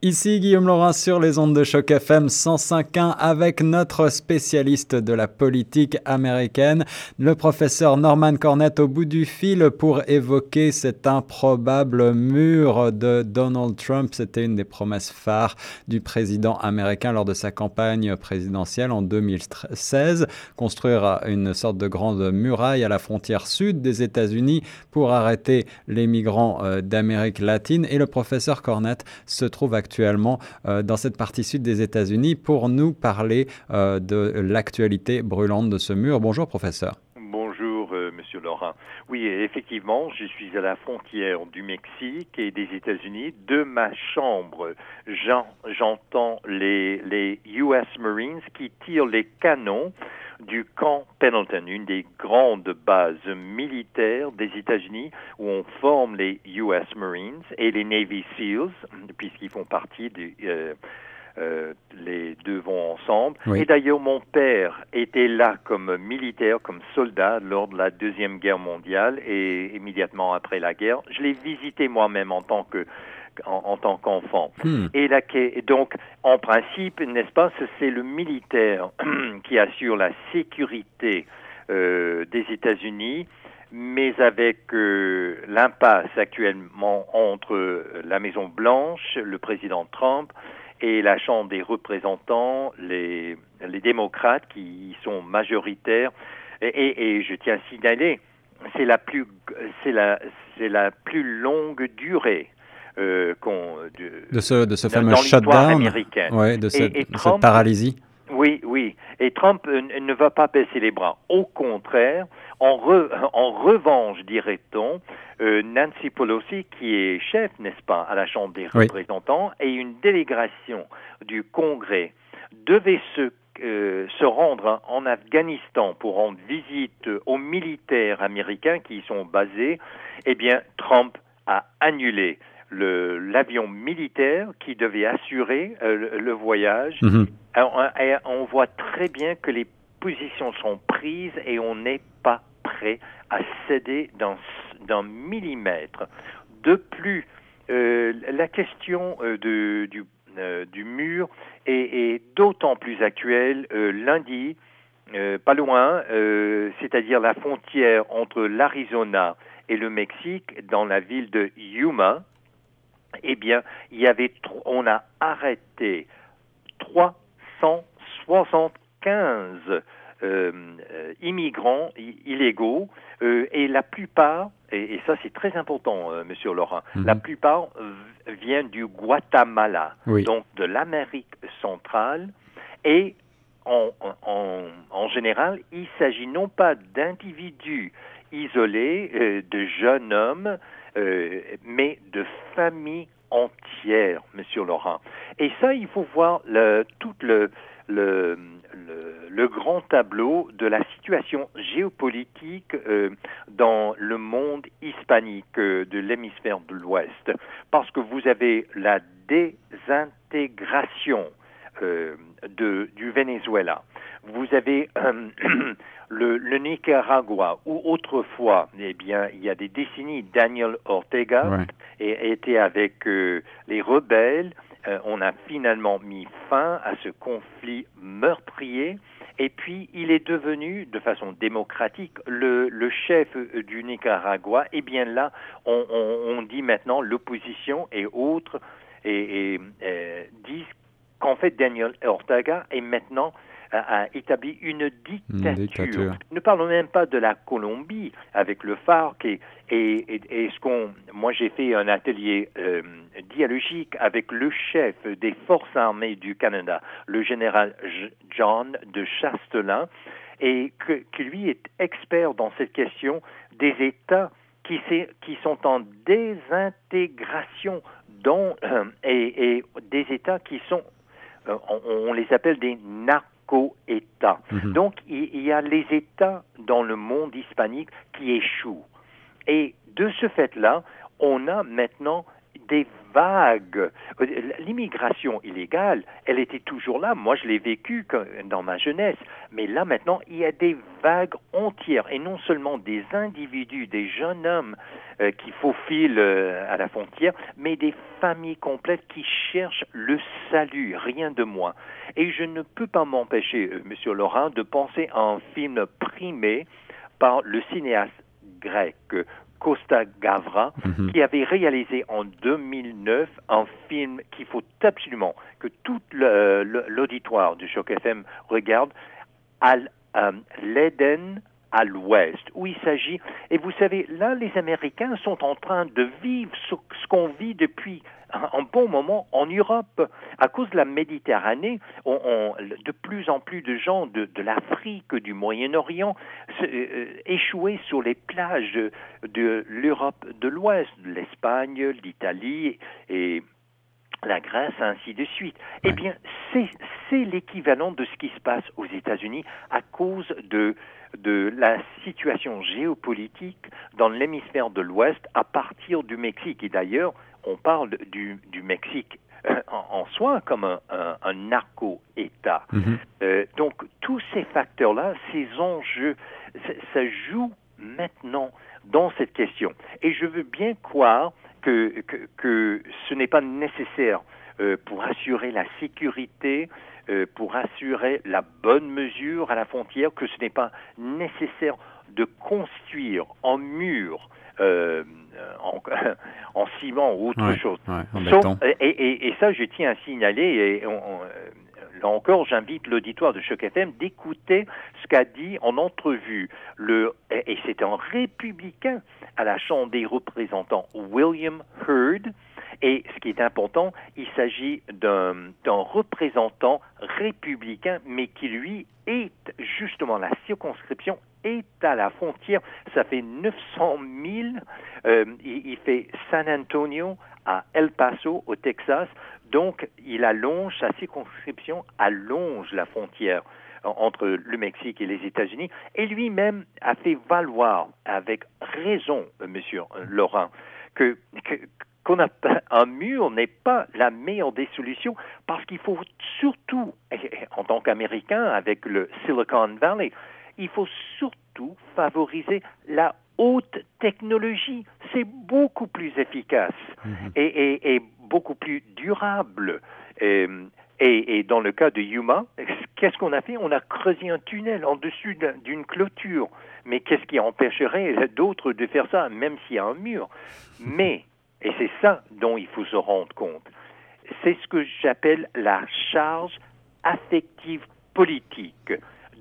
Ici Guillaume Laurin sur les ondes de choc FM 105.1 avec notre spécialiste de la politique américaine, le professeur Norman Cornett au bout du fil pour évoquer cet improbable mur de Donald Trump. C'était une des promesses phares du président américain lors de sa campagne présidentielle en 2016, construire une sorte de grande muraille à la frontière sud des États-Unis pour arrêter les migrants euh, d'Amérique latine. Et le professeur Cornett se trouve actuellement actuellement euh, dans cette partie sud des États-Unis pour nous parler euh, de l'actualité brûlante de ce mur. Bonjour professeur. Bonjour euh, Monsieur Laurent. Oui, effectivement, je suis à la frontière du Mexique et des États-Unis. De ma chambre, j'entends les, les US Marines qui tirent les canons du camp Pendleton, une des grandes bases militaires des États-Unis où on forme les US Marines et les Navy SEALs, puisqu'ils font partie des... Euh, euh, les deux vont ensemble. Et d'ailleurs, mon père était là comme militaire, comme soldat lors de la Deuxième Guerre mondiale et immédiatement après la guerre. Je l'ai visité moi-même en tant que en, tant qu'enfant. Hmm. Et, donc, en principe, n'est-ce pas, c'est le militaire qui assure la sécurité euh, des États-Unis, mais avec euh, l'impasse actuellement entre la Maison Blanche, le président Trump, et la Chambre des représentants, les, les démocrates qui sont majoritaires. Et, et je tiens à signaler, c'est la plus, c'est la, c'est la plus longue durée euh, de, ce, de ce fameux shutdown, ouais, de, cette, paralysie. Oui, oui. Et Trump euh, ne va pas baisser les bras. Au contraire, en, en revanche, dirait-on, euh, Nancy Pelosi, qui est chef, n'est-ce pas, à la Chambre des représentants, et une délégation du Congrès devait se se rendre en Afghanistan pour rendre visite aux militaires américains qui y sont basés, eh bien, Trump a annulé l'avion militaire qui devait assurer euh, le, voyage. Mhm. on, voit très bien que les positions sont prises et on n'est pas prêt à céder d'un millimètre. De plus, euh, la question euh, de, du, du, mur est, d'autant plus actuelle. lundi, pas loin, c'est-à-dire la frontière entre l'Arizona et le Mexique, dans la ville de Yuma, eh bien, il y avait, on a arrêté 375 euh, euh, immigrants illégaux euh, et la plupart, et, ça c'est très important, Monsieur Laurent, mhm. la plupart viennent du Guatemala, donc de l'Amérique centrale, et en, en, général, il s'agit non pas d'individus isolés, de jeunes hommes, euh, mais de familles entières, Monsieur Laurent. Et ça, il faut voir tout le, grand tableau de la situation géopolitique euh, dans le monde hispanique euh, de l'hémisphère de l'Ouest, parce que vous avez la désintégration du Venezuela. Vous avez le, Nicaragua, où autrefois, eh bien, il y a des décennies, Daniel Ortega était avec euh, les rebelles. Euh, on a finalement mis fin à ce conflit meurtrier. Et puis, il est devenu, de façon démocratique, le, chef euh, du Nicaragua. Et bien là, on, dit maintenant l'opposition et autres et, disent qu'en fait, Daniel Ortega est maintenant a, établi une dictature. Ne parlons même pas de la Colombie avec le FARC et, et, ce qu'on. Moi, j'ai fait un atelier euh, dialogique avec le chef des forces armées du Canada, le général John de Chastelin, et que, qui lui est expert dans cette question des États qui, qui sont en désintégration dont, euh, et, des États qui sont, euh, on, on, les appelle des narcos états mhm. Donc, il, y a les États dans le monde hispanique qui échouent. Et de ce fait-là, on a maintenant des vagues. L'immigration illégale, elle était toujours là. Moi, je l'ai vécu dans ma jeunesse. Mais là, maintenant, il y a des vagues entières, et non seulement des individus, des jeunes hommes euh, qui faufilent euh, à la frontière, mais des familles complètes qui cherchent le salut, rien de moins. Et je ne peux pas m'empêcher, euh, Monsieur Laurent, de penser à un film primé par le cinéaste grec Costa Gavra, mhm. qui avait réalisé en 2009 un film qu'il faut absolument que tout l'auditoire du Choc FM regarde, Al, euh, l'Éden à l'ouest, où il s'agit, et vous savez, là, les Américains sont en train de vivre ce, qu'on vit depuis un, bon moment en Europe. À cause de la Méditerranée, on, de plus en plus de gens de, l'Afrique, du Moyen-Orient, euh, euh, échoués sur les plages de, l'Europe de l'Ouest, l'Espagne, l'Italie et la Grèce, ainsi de suite. Eh bien, c'est l'équivalent de ce qui se passe aux États-Unis à cause de de la situation géopolitique dans l'hémisphère de l'Ouest à partir du Mexique. Et d'ailleurs, on parle du, du Mexique euh, en, soi comme un, un, narco-État. Mhm. Euh, donc tous ces facteurs-là, ces enjeux, ça, joue maintenant dans cette question. Et je veux bien croire que, que, que ce n'est pas nécessaire euh, pour assurer la sécurité euh, pour assurer la bonne mesure à la frontière, que ce n'est pas nécessaire de construire en mur, ou autre chose. et, ça, je tiens à signaler, et là encore, j'invite l'auditoire de Choc FM d'écouter ce qu'a dit en entrevue le, et c'est un républicain à la Chambre des représentants, William Hurd, et ce qui est important, il s'agit d'un représentant républicain, mais qui lui est justement la circonscription est à la frontière. Ça fait 900 000. Euh, il, fait San Antonio à El Paso au Texas. Donc, il allonge sa circonscription, allonge la frontière entre le Mexique et les États-Unis, et lui-même a fait valoir avec raison, euh, Monsieur Laurent, que, que, qu'on a un mur n'est pas la meilleure des solutions parce qu'il faut surtout, en tant qu'Américain avec le Silicon Valley, il faut surtout favoriser la haute technologie. C'est beaucoup plus efficace mhm. et, beaucoup plus durable. Et, dans le cas de Yuma, qu'est-ce qu'on a fait? On a creusé un tunnel en dessus d'une clôture. Mais qu'est-ce qui empêcherait d'autres de faire ça, même s'il y a un mur? Mais et c'est ça dont il faut se rendre compte. C'est ce que j'appelle la charge affective politique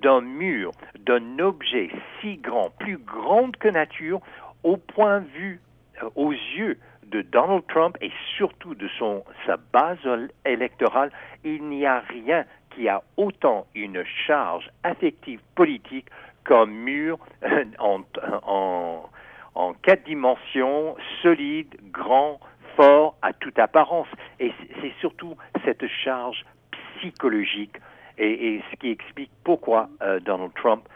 d'un mur, d'un objet si grand, plus grand que nature, au point de vue, euh, aux yeux de Donald Trump et surtout de son, sa base électorale, il n'y a rien qui a autant une charge affective politique qu'un mur euh, en, en quatre dimensions, solide, grand, fort, à toute apparence. Et c'est surtout cette charge psychologique et, ce qui explique pourquoi euh, Donald Trump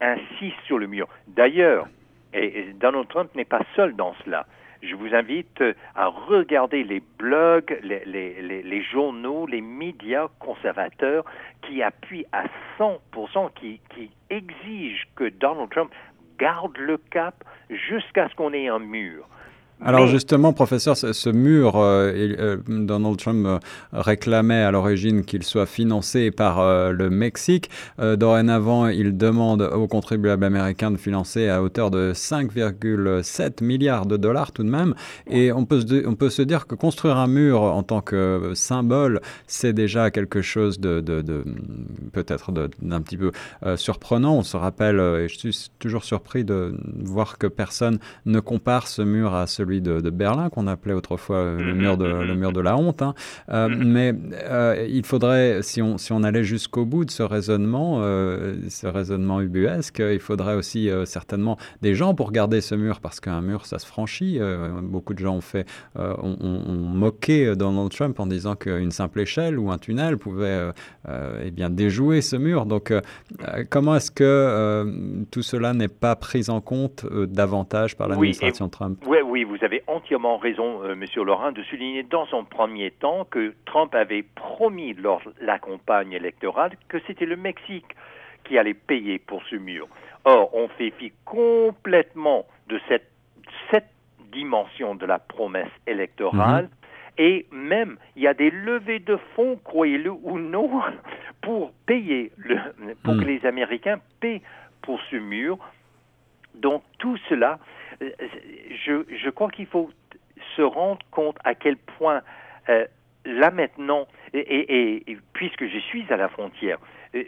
insiste sur le mur. D'ailleurs, et, Donald Trump n'est pas seul dans cela. Je vous invite euh, à regarder les blogs, les, journaux, les médias conservateurs qui appuient à 100%, qui, qui exigent que Donald Trump garde le cap jusqu'à ce qu'on ait un mur. Alors justement, professeur, ce, mur, euh, euh, Donald Trump euh, réclamait à l'origine qu'il soit financé par le Mexique. dorénavant, il demande aux contribuables américains de financer à hauteur de 5,7 milliards de dollars tout de même. Et on peut, se, on peut se dire que construire un mur en tant que symbole, c'est déjà quelque chose de, peut-être d'un petit peu surprenant. On se rappelle, et je suis toujours surpris de voir que personne ne compare ce mur à celui de, Berlin, qu'on appelait autrefois euh, le, mur de, le mur de la honte. Hein. Euh, mais euh, il faudrait, si on, si on allait jusqu'au bout de ce raisonnement, ce raisonnement ubuesque, il faudrait aussi certainement des gens pour garder ce mur, parce qu'un mur, ça se franchit. beaucoup de gens ont fait, ont, moqué Donald Trump en disant qu'une simple échelle ou un tunnel pouvait eh bien, déjouer ce mur. Donc, comment est-ce que tout cela n'est pas pris en compte davantage par l'administration Trump? Oui, oui, vous avez entièrement raison, euh, Monsieur Laurent, de souligner dans son premier temps que Trump avait promis lors de la campagne électorale que c'était le Mexique qui allait payer pour ce mur. Or, on fait fi complètement de cette, cette dimension de la promesse électorale. Mhm. Et même, il y a des levées de fonds, croyez-le ou non, pour payer, le, pour que mhm. les Américains paient pour ce mur. Donc tout cela, je, je crois qu'il faut se rendre compte à quel point euh, là maintenant, et, et, puisque je suis à la frontière, euh,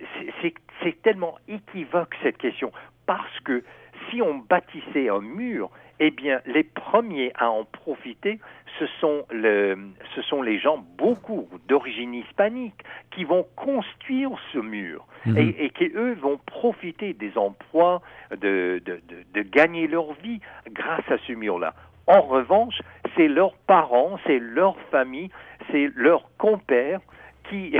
c'est tellement équivoque cette question, parce que si on bâtissait un mur, eh bien, les premiers à en profiter, ce sont, le, ce sont les gens, beaucoup d'origine hispanique, qui vont construire ce mur mhm. et, et, qui, eux, vont profiter des emplois, de, de, de, de gagner leur vie grâce à ce mur-là. En revanche, c'est leurs parents, c'est leur famille, c'est leurs compères qui,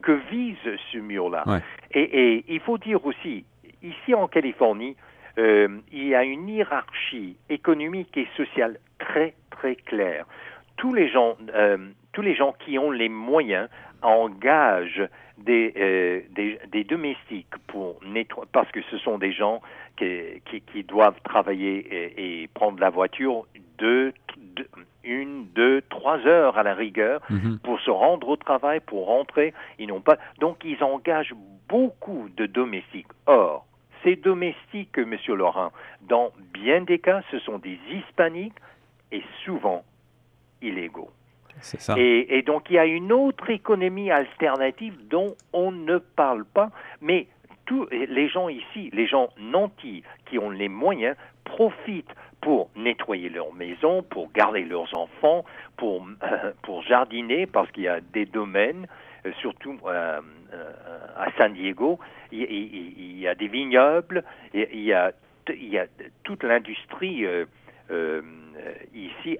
que, vise ce mur-là. Et, et il faut dire aussi, ici en Californie, euh, il y a une hiérarchie économique et sociale très très claire. Tous les gens, euh, tous les gens qui ont les moyens engagent des, euh, des, des, domestiques pour nettoyer, parce que ce sont des gens qui, qui, qui doivent travailler et, et, prendre la voiture deux, deux, une, deux, trois heures à la rigueur mhm. pour se rendre au travail, pour rentrer. Ils n'ont pas, donc ils engagent beaucoup de domestiques. Or, ces domestiques, M. Laurent, dans bien des cas, ce sont des hispaniques et souvent illégaux. Ça. Et, et, donc il y a une autre économie alternative dont on ne parle pas, mais tous les gens ici, les gens nantis qui ont les moyens, profitent pour nettoyer leur maison, pour garder leurs enfants, pour, pour jardiner, parce qu'il y a des domaines surtout euh, euh, à San Diego, il, y a des vignobles, il y a, il y a toute l'industrie ici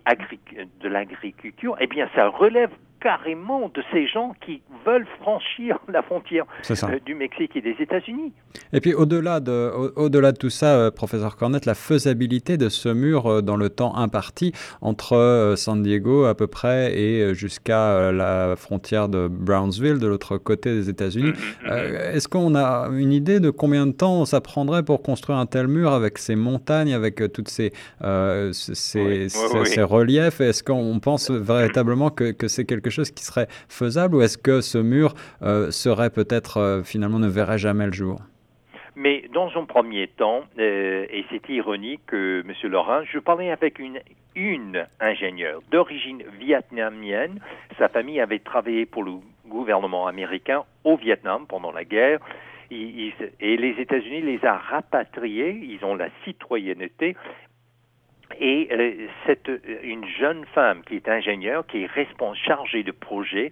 de l'agriculture. Eh bien, ça relève carrément de ces gens qui veulent franchir la frontière euh, du Mexique et des États-Unis. Et puis au-delà de, au-delà de tout ça, euh, professeur Cornette, la faisabilité de ce mur euh, dans le temps imparti entre San Diego à peu près et jusqu'à la frontière de Brownsville, de l'autre côté des États-Unis. Mm-hmm, mm-hmm. Est-ce qu'on a une idée de combien de temps ça prendrait pour construire un tel mur avec ces montagnes, avec toutes ces, ces, ces, reliefs? Est-ce qu'on pense véritablement que, que c'est quelque chose qui serait faisable ou est-ce que ce mur euh, serait peut-être euh, finalement ne verrait jamais le jour? Mais dans un premier temps, euh, et c'est ironique, M. Laurent, je parlais avec une, une ingénieure d'origine vietnamienne. Sa famille avait travaillé pour le gouvernement américain au Vietnam pendant la guerre. et les États-Unis les a rapatriés, ils ont la citoyenneté, et euh, cette, euh, une jeune femme qui est ingénieure, qui est responsable, chargée de projet,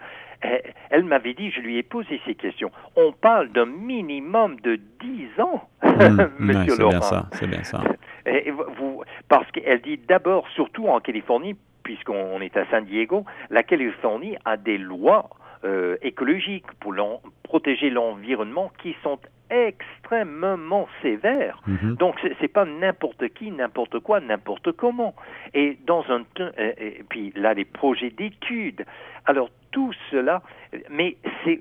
elle, m'avait dit, je lui ai posé ces questions, on parle d'un minimum de 10 ans, mmh, Monsieur Laurent. C'est bien ça, c'est bien ça. vous, parce qu'elle dit d'abord, surtout en Californie, puisqu'on est à San Diego, la Californie a des lois euh, écologiques pour protéger l'environnement qui sont extrêmement sévères. Mhm. Donc c'est pas n'importe qui, n'importe quoi, n'importe comment. Et dans un et puis là les projets d'études. Alors tout cela, mais c'est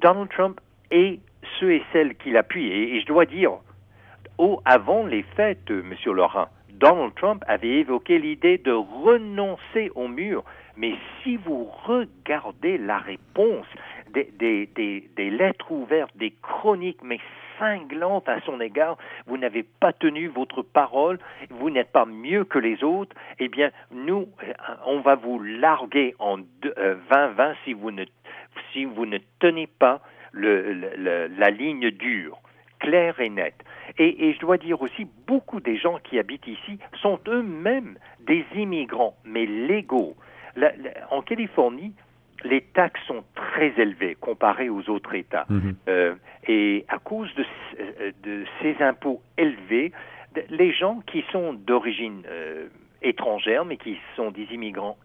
Donald Trump et ceux et celles qui l'appuient. Et, et, je dois dire, au, avant les fêtes, Monsieur Laurent, Donald Trump avait évoqué l'idée de renoncer au mur. Mais si vous regardez la réponse, des, des, lettres ouvertes, des chroniques, mais cinglantes à son égard, vous n'avez pas tenu votre parole, vous n'êtes pas mieux que les autres, eh bien, nous, on va vous larguer en 2020 euh, si vous ne, si vous ne tenez pas le, la ligne dure claire et nette. Et, et, je dois dire aussi, beaucoup des gens qui habitent ici sont eux-mêmes des immigrants, mais légaux. en Californie, les taxes sont très élevées comparées aux autres États. Mhm. Euh, et à cause de, euh, de, ces impôts élevés, les gens qui sont d'origine euh, étrangère, mais qui sont des immigrants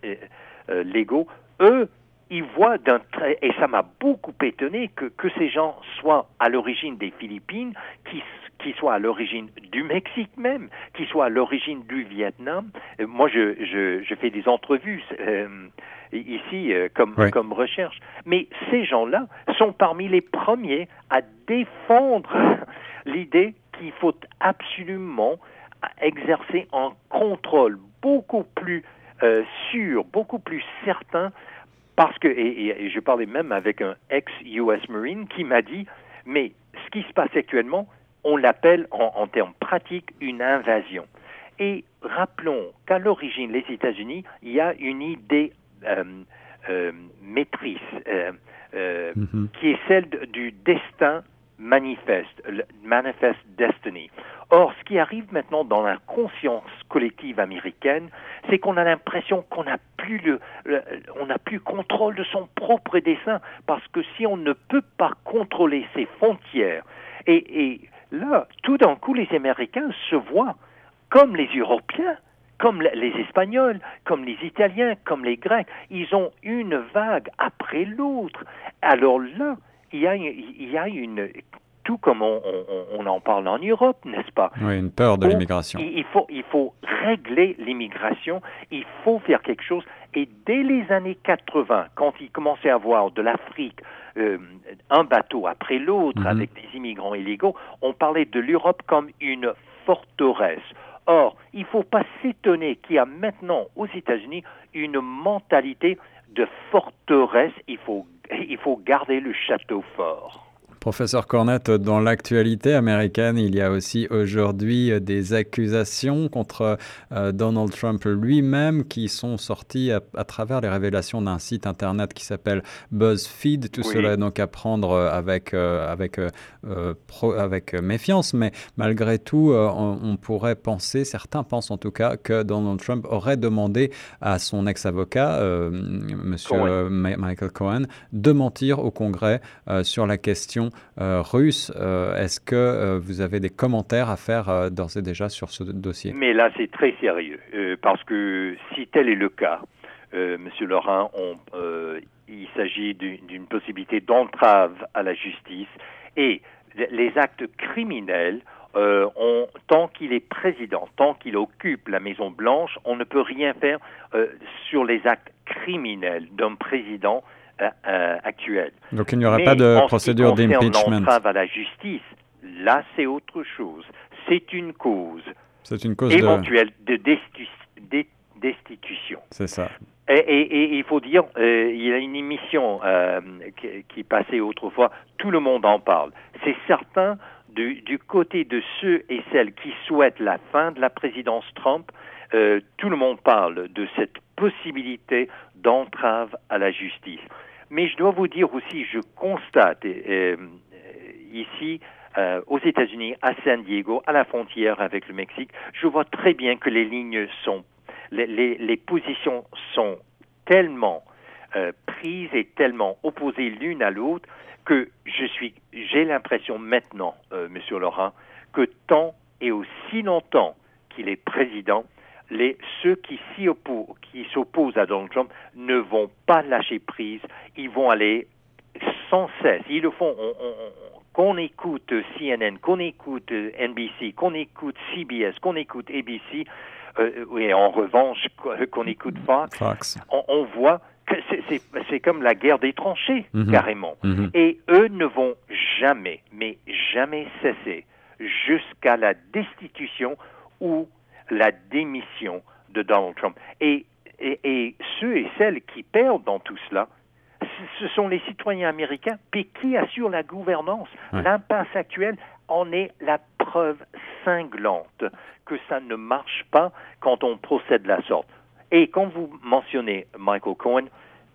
légaux, eux, ils voient d'un trait, et ça m'a beaucoup étonné que, que ces gens soient à l'origine des Philippines, qui, qui soit à l'origine du Mexique même, qui soit à l'origine du Vietnam. Euh, moi, je, je, je fais des entrevues euh, ici euh, comme, comme recherche. Mais ces gens-là sont parmi les premiers à défendre l'idée qu'il faut absolument exercer un contrôle beaucoup plus euh, sûr, beaucoup plus certain, parce que, et, je parlais même avec un ex-US Marine qui m'a dit, mais ce qui se passe actuellement, on l'appelle en, termes pratiques une invasion. Et rappelons qu'à l'origine, les États-Unis, il y a une idée euh, euh, maîtrise mm-hmm. qui est celle du destin manifeste, manifest destiny. Or, ce qui arrive maintenant dans la conscience collective américaine, c'est qu'on a l'impression qu'on n'a plus le, on n'a plus contrôle de son propre destin, parce que si on ne peut pas contrôler ses frontières, et, et là, tout d'un coup, les Américains se voient comme les Européens, comme les Espagnols, comme les Italiens, comme les Grecs, ils ont une vague après l'autre. Alors là, il y a, il y a une tout comme on, en parle en Europe, n'est-ce pas? Oui, une peur de l'immigration. Il faut, il faut régler l'immigration, il faut faire quelque chose. Et dès les années 80, quand il commençait à avoir de l'Afrique euh, un bateau après l'autre mhm. avec des immigrants illégaux, on parlait de l'Europe comme une forteresse. Or, il ne faut pas s'étonner qu'il y a maintenant aux États-Unis une mentalité de forteresse. Il faut, il faut garder le château fort. Professeur Cornette, dans l'actualité américaine, il y a aussi aujourd'hui euh, des accusations contre euh, Donald Trump lui-même qui sont sorties à, travers les révélations d'un site internet qui s'appelle BuzzFeed. Tout cela est donc à prendre euh, avec, avec, avec méfiance, mais malgré tout, on, pourrait penser, certains pensent en tout cas, que Donald Trump aurait demandé à son ex-avocat, Monsieur Michael Cohen, de mentir au Congrès sur la question euh. Euh, est-ce que euh, vous avez des commentaires à faire d'ores et déjà sur ce dossier? Mais là, c'est très sérieux, parce que si tel est le cas, Monsieur Laurent, il s'agit d'une possibilité d'entrave à la justice et les actes criminels tant qu'il est président, tant qu'il occupe la Maison Blanche, on ne peut rien faire sur les actes criminels d'un président euh, euh, actuelle. Donc il n'y aura pas de procédure d'impeachment. à la justice, là c'est autre chose. C'est une cause. C'est une cause éventuelle de, destitution. C'est ça. Et, il faut dire, euh, il y a une émission qui, passait autrefois, tout le monde en parle. C'est certain, du, du, côté de ceux et celles qui souhaitent la fin de la présidence Trump, tout le monde parle de cette possibilité d'entrave à la justice. Mais je dois vous dire aussi, je constate euh, ici euh, aux États-Unis, à San Diego, à la frontière avec le Mexique, je vois très bien que les lignes sont, les, positions sont tellement euh, prises et tellement opposées l'une à l'autre que je suis, j'ai l'impression maintenant, Monsieur Laurent, que tant et aussi longtemps qu'il est président, les, ceux qui s'opposent à Donald Trump ne vont pas lâcher prise, ils vont aller sans cesse. Ils le font. qu'on écoute CNN, qu'on écoute NBC, qu'on écoute CBS, qu'on écoute ABC, euh, et en revanche qu'on écoute Fox, On, voit que c'est comme la guerre des tranchées, mhm. carrément. Mhm. Et eux ne vont jamais, mais jamais cesser jusqu'à la destitution ou la démission de Donald Trump. Et, et, ceux et celles qui perdent dans tout cela, ce sont les citoyens américains, puis qui assurent la gouvernance? L'impasse actuelle en est la preuve cinglante que ça ne marche pas quand on procède de la sorte. Et quand vous mentionnez Michael Cohen,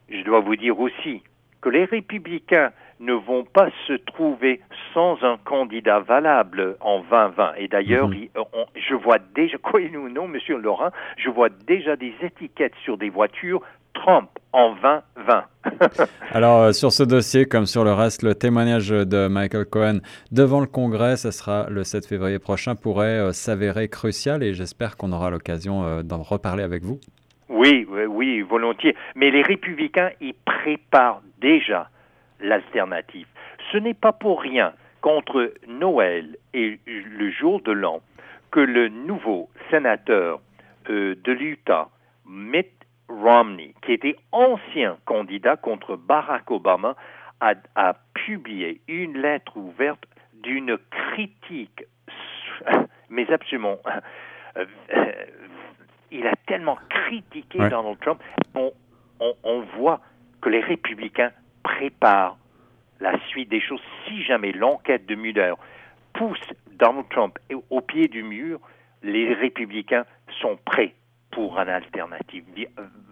je dois vous dire aussi que les républicains ne vont pas se trouver sans un candidat valable en 2020. Et d'ailleurs, mhm. je vois déjà, croyez-nous ou non, Monsieur Laurent, je vois déjà des étiquettes sur des voitures Trump en 2020. Alors, euh, sur ce dossier, comme sur le reste, le témoignage de Michael Cohen devant le Congrès, ce sera le 7 février prochain, pourrait euh, s'avérer crucial et j'espère qu'on aura l'occasion euh, d'en reparler avec vous. Oui, oui, volontiers. Mais les républicains, ils préparent déjà l'alternative. Ce n'est pas pour rien contre Noël et le jour de l'an que le nouveau sénateur euh, de l'Utah, Mitt Romney, qui était ancien candidat contre Barack Obama, a, a publié une lettre ouverte d'une critique, mais absolument, euh, euh, il a tellement critiqué Donald Trump, on, on voit que les républicains préparent la suite des choses si jamais l'enquête de Mueller pousse Donald Trump au pied du mur, les républicains sont prêts pour une alternative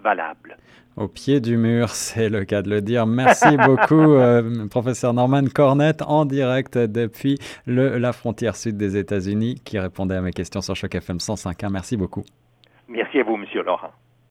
valable. Au pied du mur, c'est le cas de le dire. Merci beaucoup, euh, professeur Norman Cornett, en direct depuis le, la frontière sud des États-Unis, qui répondait à mes questions sur Choc FM 105.1. Merci beaucoup. Merci à vous, monsieur Laurent.